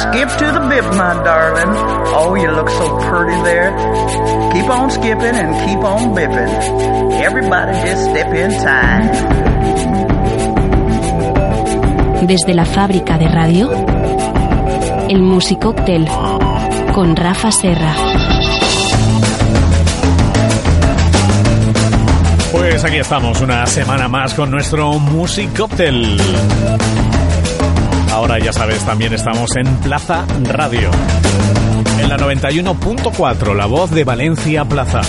Skip to the bip, my darling. Oh, you look so pretty there. Keep on skipping and keep on bipping. Everybody just step inside. Desde la fábrica de radio, el Musicóctel con Rafa Serra. Pues aquí estamos, una semana más con nuestro Musicóctel. Ahora ya sabes, también estamos en Plaza Radio. En la 91.4, la voz de Valencia Plaza.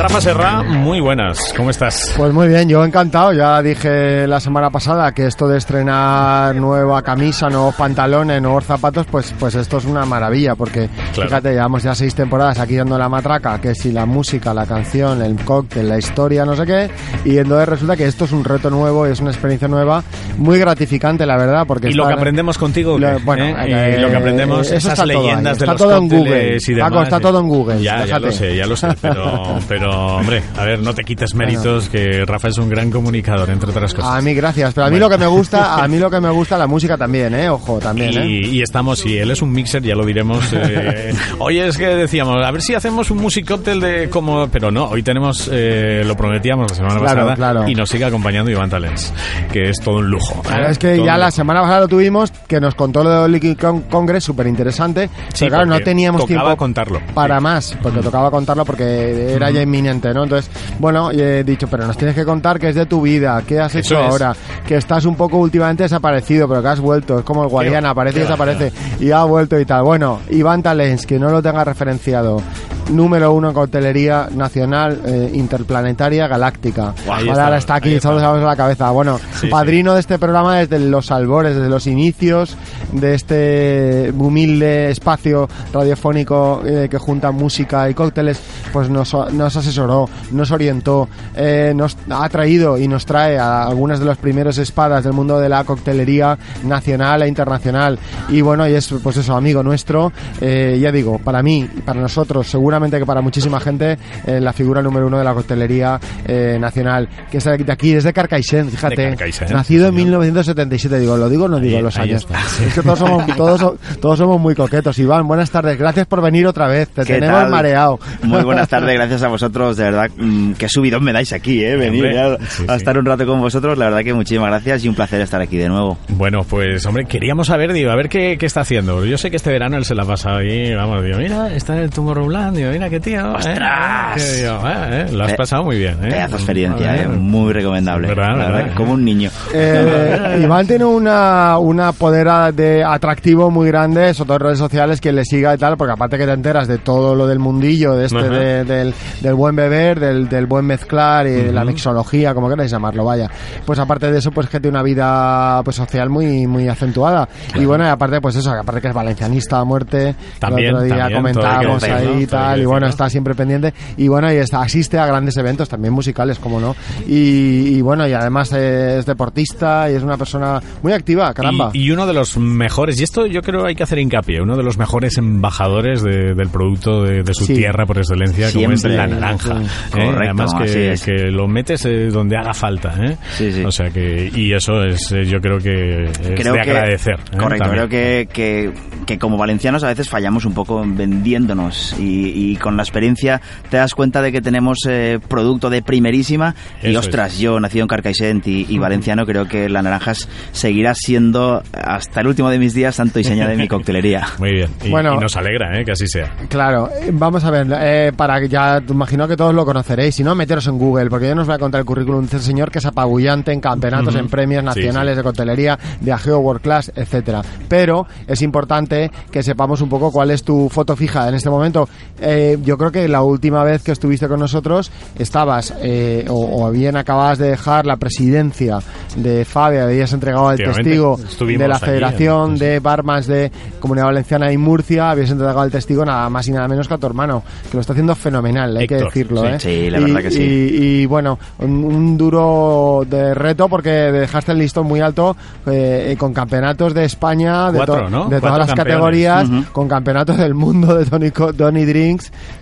Rafa Serra, muy buenas, ¿cómo estás? Pues muy bien, yo encantado. Ya dije la semana pasada que esto de estrenar nueva camisa, nuevos pantalones, nuevos zapatos, pues, pues esto es una maravilla, porque Claro. fíjate, llevamos ya seis temporadas aquí dando la matraca, que si la música, la canción, el cóctel, la historia, no sé qué, y entonces resulta que esto es un reto nuevo, es una experiencia nueva, muy gratificante, la verdad, porque ¿Y lo que aprendemos contigo? Lo- bueno, ¿Eh? y lo que aprendemos, eh, esas todo ahí, leyendas de está los todo en Google. y demás. Paco, está todo en Google, Ya, ya lo sé, ya lo sé, pero, pero hombre, a ver, no te quites méritos, que Rafa es un gran comunicador, entre otras cosas. A mí gracias, pero a mí Bueno. lo que me gusta, a mí lo que me gusta la música también, eh, ojo, también, eh. Y, y estamos, y él es un mixer, ya lo diremos. eh, hoy es que decíamos, a ver si hacemos un musicóctel de como. Pero no, hoy tenemos, eh, lo prometíamos la semana Claro, pasada. claro. Y nos sigue acompañando Iván Talens, que es todo un lujo. Claro, ¿eh? es que Todo ya la semana pasada lo tuvimos, que nos contó lo del Liquid Con- Congress, súper interesante. Sí, pero claro, no teníamos tocaba tiempo contarlo. para Sí. más, porque tocaba contarlo porque era ya inminente, ¿no? Entonces, bueno, y he dicho, pero nos tienes que contar qué es de tu vida, qué has Eso hecho es. ahora, que estás un poco últimamente desaparecido, pero que has vuelto, es como el Guadiana, aparece y desaparece, y ha vuelto y tal. Bueno, Iván Talens, que no lo tenga referenciado, número uno en coctelería nacional, eh, interplanetaria, galáctica. Vale, está, ahora está aquí, todos a la cabeza. Bueno, Sí, padrino de este programa desde los albores, desde los inicios de este humilde espacio radiofónico eh, que junta música y cócteles, pues nos, nos asesoró, nos orientó, eh, nos ha traído y nos trae a algunas de las primeros espadas del mundo de la coctelería nacional e internacional. Y bueno, y es pues eso, amigo nuestro, eh, ya digo, para mí para nosotros, seguramente que para muchísima gente, eh, la figura número uno de la coctelería eh, nacional, que es de aquí, desde Carcaixent, fíjate, De Carcaixent, nacido en señor. 1977, digo, lo digo o no digo Ahí- los ahí años. está, sí. Es que todos somos, todos, todos somos muy coquetos. Iván, buenas tardes, gracias por venir otra vez, te ¿Qué tenemos tal? mareado. Muy buenas tardes, gracias a vosotros, de verdad, mm, qué subidón me dais aquí, ¿eh? Venir sí, a sí. estar un rato con vosotros, la verdad que muchísimas gracias y un placer estar aquí de nuevo. Bueno, pues hombre, queríamos saber, digo, a ver qué, qué está haciendo. Yo sé que este verano él se la ha pasado ahí, vamos, digo, mira, está en el Tomorrowland, digo, mira qué tío. eh, ¡Ostras! qué eh, eh, lo has pasado muy bien, ¿eh? Pedazo de experiencia, ¿eh? Muy recomendable. Verdad, la verdad. verdad, como un niño. Eh, Iván tiene una, una poder de atractivo muy grande, sobre todo en redes sociales, quien le siga y tal, porque aparte que te enteras de todo lo del mundillo, de este, de- del, del buen beber, del, del buen mezclar y de la mixología, como queráis llamarlo, vaya. Pues aparte de eso, pues que tiene una vida pues social muy, muy acentuada. Y bueno, y aparte, pues eso, que aparte que es valencianista a muerte, También, el otro día también, que comentábamos ahí y tal, y bueno, está siempre pendiente. Y bueno, y está, asiste a grandes eventos, también musicales, como no. Y, y bueno, y además es deportista y es una persona muy activa, caramba. Y, y uno de los mejores, y esto yo creo hay que hacer hincapié, uno de los mejores embajadores de- del producto de, de su Sí. tierra por excelencia, como es Siempre. la naranja. Sí. ¿eh? Correcto, Además que, es. que lo metes eh, donde haga falta. ¿eh? Sí, sí. O sea que, y eso es, eh, yo creo que es creo de que, agradecer. ¿eh? Correcto, También. creo que, que, que como valencianos a veces fallamos un poco vendiéndonos y, y con la experiencia te das cuenta de que tenemos eh, producto de primerísima y Eso ostras, yo nacido en Carcaixent y, y valenciano creo que la naranjas seguirá siendo hasta el último de mis días santo y seña de mi coctelería. Muy bien. Y, Bueno. y nos alegra ¿eh? que así sea. Claro, eh, vamos a ver, eh, para que ya te imagino que todos lo conoceréis, si no, meteros en Google, porque yo no os voy a contar el currículum de este señor que es apabullante en campeonatos, en premios Sí, nacionales sí. de coctelería, de Ageo World Class, etcétera. Pero es importante que sepamos un poco cuál es tu foto fija en este momento. Eh, eh, yo creo que la última vez que estuviste con nosotros estabas eh, o, o bien acababas de dejar la presidencia de FABE, habías entregado el testigo de la Federación de Barmans de Comunidad Valenciana y Murcia, habías entregado el testigo nada más y nada menos que a tu hermano, que lo está haciendo fenomenal, hay que decirlo. sí. ¿eh? Sí, la Y- verdad que sí. Y, y, bueno, un, un duro de reto porque dejaste el listón muy alto eh, con campeonatos de España, de, Cuatro, to- ¿no? de Cuatro todas las campeones. categorías, con campeonatos del mundo de Tony, Tony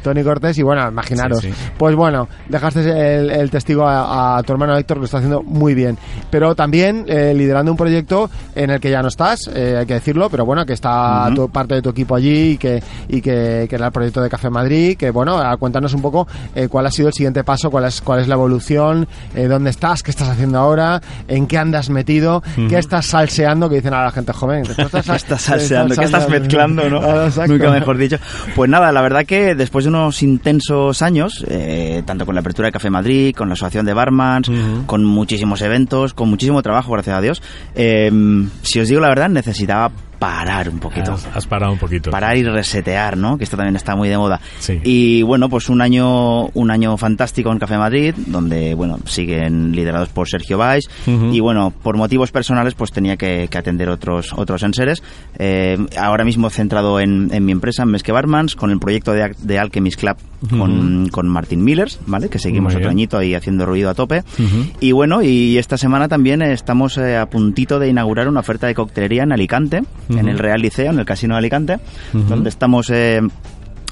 Tony Cortés y bueno, imaginaros. Sí, sí. Pues bueno, dejaste el, el testigo a, a tu hermano Héctor, que lo está haciendo muy bien. Pero también eh, liderando un proyecto en el que ya no estás, eh, hay que decirlo, pero bueno, que está tu- parte de tu equipo allí y que, y que, que era el proyecto de Café Madrid, que bueno, a- cuéntanos un poco eh, cuál ha sido el siguiente paso, cuál es, cuál es la evolución, dónde estás, qué estás haciendo ahora, en qué andas metido, qué estás salseando, que dicen ahora la gente joven. ¿Qué estás, ¿Qué estás salseando? ¿Qué estás mezclando? ¿no? Nunca mejor dicho. Pues nada, la verdad que después de unos intensos años, eh, tanto con la apertura de Café Madrid, con la asociación de Barmans, con muchísimos eventos, con muchísimo trabajo, gracias a Dios, eh, si os digo la verdad, necesitaba parar un poquito. Has, has parado un poquito. Parar y resetear, ¿no? Que esto también está muy de moda. Sí. Y bueno, pues un año, un año fantástico en Café Madrid, donde, bueno, siguen liderados por Sergio Valls. Y bueno, por motivos personales, pues tenía que, que atender otros, otros enseres. Eh, ahora mismo centrado en, en mi empresa, en Mesque Barmans, con el proyecto de, de Alchemist Club con, con Martin Millers, ¿vale? Que seguimos otro añito ahí haciendo ruido a tope. Y bueno, y esta semana también estamos eh, a puntito de inaugurar una oferta de coctelería en Alicante, En el Real Liceo, en el Casino de Alicante, donde estamos eh,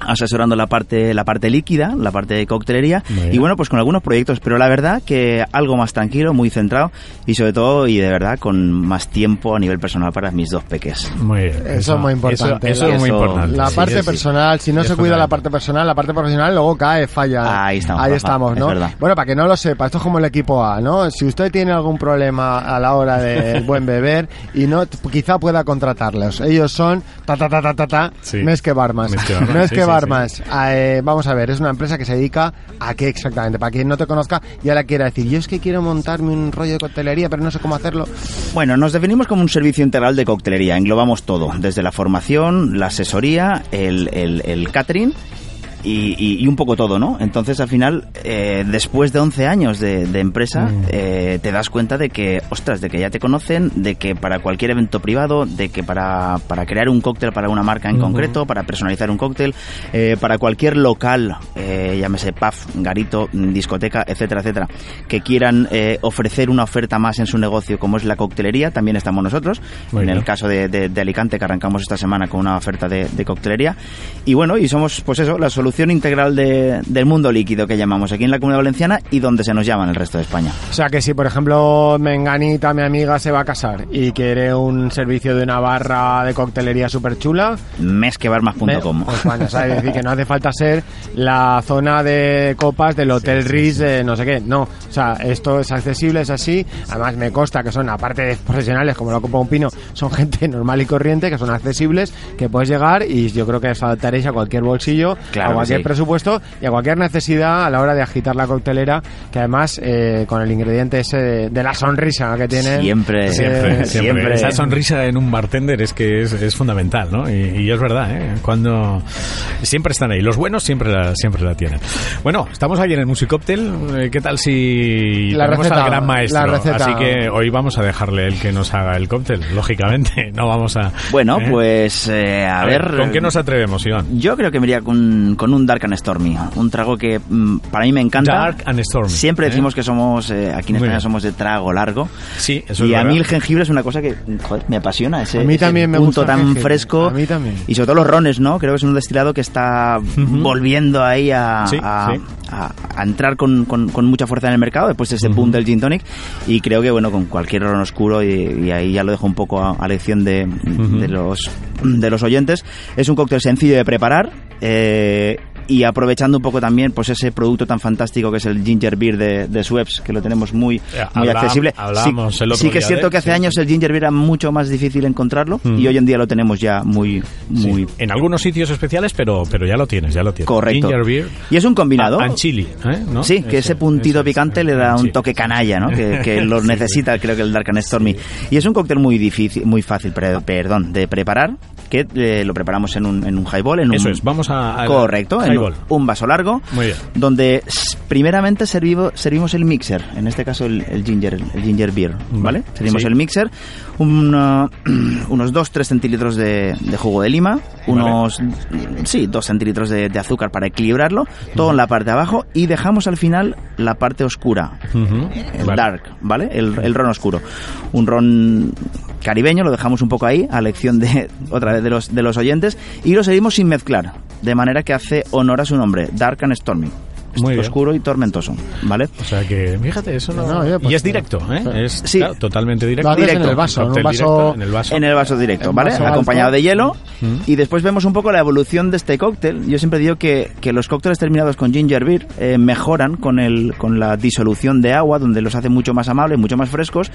asesorando la parte la parte líquida, la parte de coctelería bien. y bueno, pues con algunos proyectos, pero la verdad que algo más tranquilo, muy centrado y sobre todo y de verdad con más tiempo a nivel personal para mis dos peques. Muy bien. Eso es muy importante. Eso, eso es muy importante. La Sí, parte sí, personal, si no Es se cuida la parte personal, la parte profesional luego cae, falla. Ahí estamos, Ahí estamos, es ¿no? Bueno, para que no lo sepa, esto es como el equipo A, ¿no? Si usted tiene algún problema a la hora del buen beber y no, quizá pueda contratarlos. Ellos son ta ta ta ta ta ta, Sí. Mesque Barmas. Mesque Barmas, Mesque sí, Barmas. Eh, vamos a ver, es una empresa que se dedica a qué exactamente. Para quien no te conozca y ahora quiera decir, yo es que quiero montarme un rollo de coctelería, pero no sé cómo hacerlo. Bueno, nos definimos como un servicio integral de coctelería, englobamos todo, desde la formación, la asesoría, el, el- el catering y, y- y un poco todo, ¿no? Entonces, al final, eh, después de 11 años de, de empresa, Mm. eh, te das cuenta de que, ostras, de que ya te conocen, de que para cualquier evento privado, de que para, para crear un cóctel para una marca en concreto, para personalizar un cóctel, eh, para cualquier local, eh, llámese pub, garito, discoteca, etcétera, etcétera, que quieran eh, ofrecer una oferta más en su negocio, como es la coctelería, también estamos nosotros. Muy en bien. el caso de, de- de Alicante, que arrancamos esta semana con una oferta de, de coctelería. Y bueno, y somos, pues eso, la solución integral de- del mundo líquido que llamamos aquí en la Comunidad Valenciana y donde se nos llama en el resto de España. O sea que si, por ejemplo, Menganita, mi amiga, se va a casar y quiere un servicio de una barra de coctelería súper chula, Mesquebarmas.com. pues bueno, o sea, es decir, que no hace falta ser la zona de copas del Hotel Riz, de no sé qué. No, o sea, esto es accesible, es así. Además, me consta que son, aparte de profesionales como la Copa Un Pino, son gente normal y corriente, que son accesibles, que puedes llegar y yo creo que os adaptaréis a cualquier bolsillo, Claro a que cualquier sí. presupuesto y a cualquier necesidad a la hora de agitar la coctelera, que además, eh, con el ingrediente ese de, de la sonrisa que tienen. Siempre, eh, Siempre, siempre. siempre. Esa sonrisa en un bartender es que es, es fundamental, ¿no? Y, y es verdad, ¿eh? Cuando siempre están ahí. Los buenos siempre la, siempre la tienen. Bueno, estamos aquí en el Musicóctel. Eh, ¿Qué tal si La tenemos receta, al gran maestro? la receta. Así que hoy vamos a dejarle el que nos haga el cóctel, lógicamente. No vamos a... Bueno, ¿eh? pues eh, a, A ver, ver, ¿con qué nos atrevemos, Iván? Yo creo que me iría con, con un Dark and Stormy, un trago que mm, para mí me encanta. Dark and Stormy, Siempre ¿eh? decimos que somos, eh, aquí en España somos de trago largo. Sí, eso y es a verdad. mí el jengibre es una cosa que joder, me apasiona. Ese, A mí ese también me punto gusta tan jengibre. fresco. A mí también. Y sobre todo los rones, ¿no? Creo que es un destilado que está volviendo ahí a, Sí, a- sí. A- a entrar con, con- con mucha fuerza en el mercado después de ese boom del gin tonic. Y creo que, bueno, con cualquier ron oscuro, y, y ahí ya lo dejo un poco a, a lección de, de los, de los oyentes, es un cóctel sencillo de preparar. eh, y aprovechando un poco también pues ese producto tan fantástico que es el ginger beer de, de Schweppes que lo tenemos muy, Eh, muy habla- accesible hablábamos sí, el otro sí que es cierto de- que hace sí. años el ginger beer era mucho más difícil encontrarlo Mm. y hoy en día lo tenemos ya muy Sí. muy En algunos sitios especiales, pero, pero ya lo tienes, ya lo tienes. correcto Ginger beer. y es un combinado And chili, ¿eh? ¿no? Sí, que ese puntito picante eh, le da un toque canalla, ¿no? Que, que lo necesita, creo que el Dark and Stormy. Y es un cóctel muy difícil, muy fácil, pre- perdón, de preparar. que eh, lo preparamos en un, en un highball. En Eso un, es, vamos a... Correcto, en un, vaso largo, Muy bien. donde primeramente servivo- servimos el mixer, en este caso el, el ginger, el ginger beer, ¿vale? Servimos Sí. el mixer, uh, unos 2-3 centilitros de, de jugo de lima, unos, sí, 2 centilitros de, de azúcar para equilibrarlo, todo en la parte de abajo y dejamos al final la parte oscura, el Vale. dark, ¿vale? El, el ron oscuro. Un ron caribeño, lo dejamos un poco ahí, a lección de otra vez de los, de los oyentes, y lo seguimos sin mezclar, de manera que hace honor a su nombre, Dark and Stormy. Muy bien. Oscuro y tormentoso, ¿vale? O sea que, fíjate, eso no... Pues, y es directo, ¿eh? sí. Es Sí. claro, totalmente directo. Haces en Directo. el vaso, en un Cóctel vaso... directo, en el vaso. En el vaso directo, ¿vale? vaso Acompañado alto. de hielo. Mm. Y después vemos un poco la evolución de este cóctel. Yo siempre digo que, que los cócteles terminados con ginger beer eh, mejoran con, el, con la disolución de agua, donde los hace mucho más amables, mucho más frescos.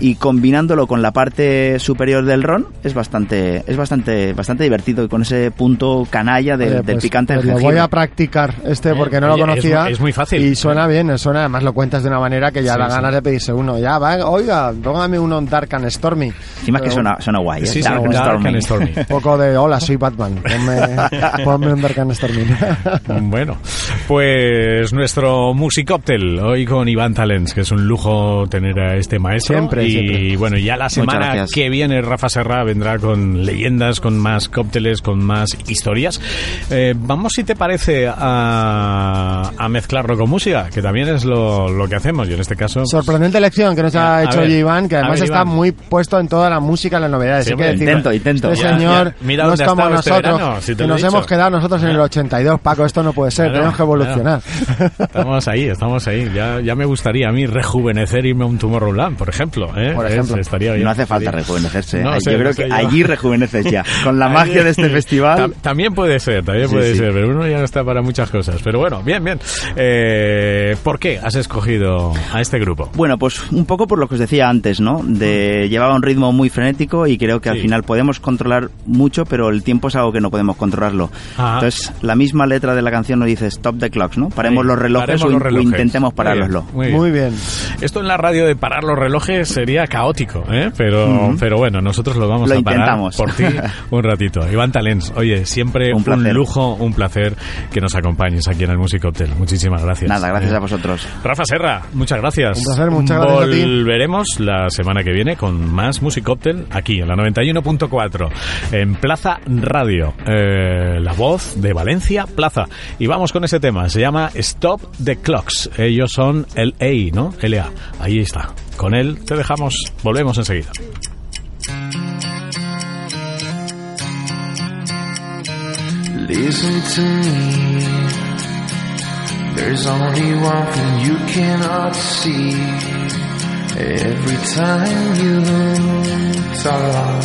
Y combinándolo con la parte superior del ron, es bastante, es bastante, bastante divertido. Y con ese punto canalla de- Oye, del pues, picante del lo jengibre. voy a practicar este porque no lo conocía. Es muy fácil. Y suena bien, suena, además lo cuentas de una manera que ya Sí, da sí. ganas de pedirse uno. Ya, va, oiga, póngame uno en Dark and Stormy. Encima es que suena, suena guay. ¿eh? Sí, sí, Dark and Dark Stormy. and Stormy. Un poco de, hola, soy Batman. Ponme, ponme un Dark and Stormy. Bueno, pues nuestro musicóctel hoy con Iván Talens, que es un lujo tener a este maestro. Siempre, y siempre. bueno, ya la semana que viene Rafa Serra vendrá con leyendas, con más cócteles, con más historias. Eh, vamos, si te parece, a, a mezclarlo con música, que también es lo, lo que hacemos. Y en este caso, Sorprendente elección que nos Ya, ha a hecho ver, Iván, que además ver, está Iván. muy puesto en toda la música y las novedades. Sí, Hay que hombre, decirlo. intento, intento. Este Ya, señor ya. Mira no es dónde ha como estado este nosotros, verano, si te que lo he nos dicho. hemos quedado nosotros en el 82. Paco, esto no puede ser, Claro, tenemos que evolucionar. Estamos ahí, estamos ahí. Ya, ya me gustaría a mí rejuvenecer y irme a un Tomorrowland, por ejemplo. ¿eh? Por Es- ejemplo. estaría bien. No hace falta rejuvenecerse. No ¿eh? sé, yo creo no sé que yo. allí rejuveneces ya. Con la magia de este Ta- festival. También puede ser, también puede sí. ser, pero uno ya no está para muchas cosas. Pero bueno, bien, bien. Eh, ¿Por qué has escogido a este grupo? Bueno, pues un poco por lo que os decía antes, ¿no? De llevaba un ritmo muy frenético y creo que al Sí. final podemos controlar mucho, pero el tiempo es algo que no podemos controlarlo. Ajá. Entonces, la misma letra de la canción nos dice stop the clocks, ¿no? Paremos Sí, los relojes, paremos o, los relojes. intentemos bien, muy bien. Muy bien. Esto en la radio de parar los relojes sería caótico, ¿eh? pero, pero bueno, nosotros lo vamos Lo a parar intentamos. por ti un ratito. Iván Talens, oye, siempre Un un, lujo, un placer que nos acompañes aquí en el Music Muchísimas gracias. Nada, gracias Eh, a vosotros. Rafa Serra, muchas gracias. Un placer, muchas gracias a ti. Volveremos la semana que viene con más Music Cocktail aquí en la 91.4 en Plaza Radio, eh, la voz de Valencia Plaza. Y vamos con ese tema, se llama Stop the Clocks. Ellos son el A, ¿no? LA. Ahí está. Con él te dejamos, volvemos enseguida. Listen to me. There's only one thing you cannot see. Every time you talk,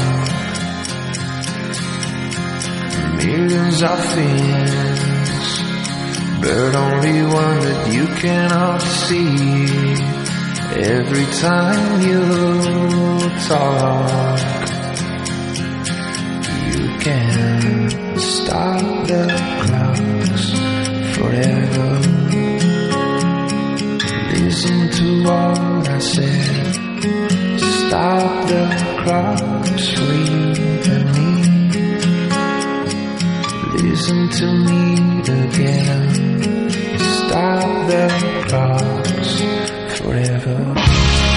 millions of things, but only one that you cannot see. Every time you talk, you can stop the clocks forever. Listen to what I said. Stop the you and me. Listen to me again. Stop the clocks forever.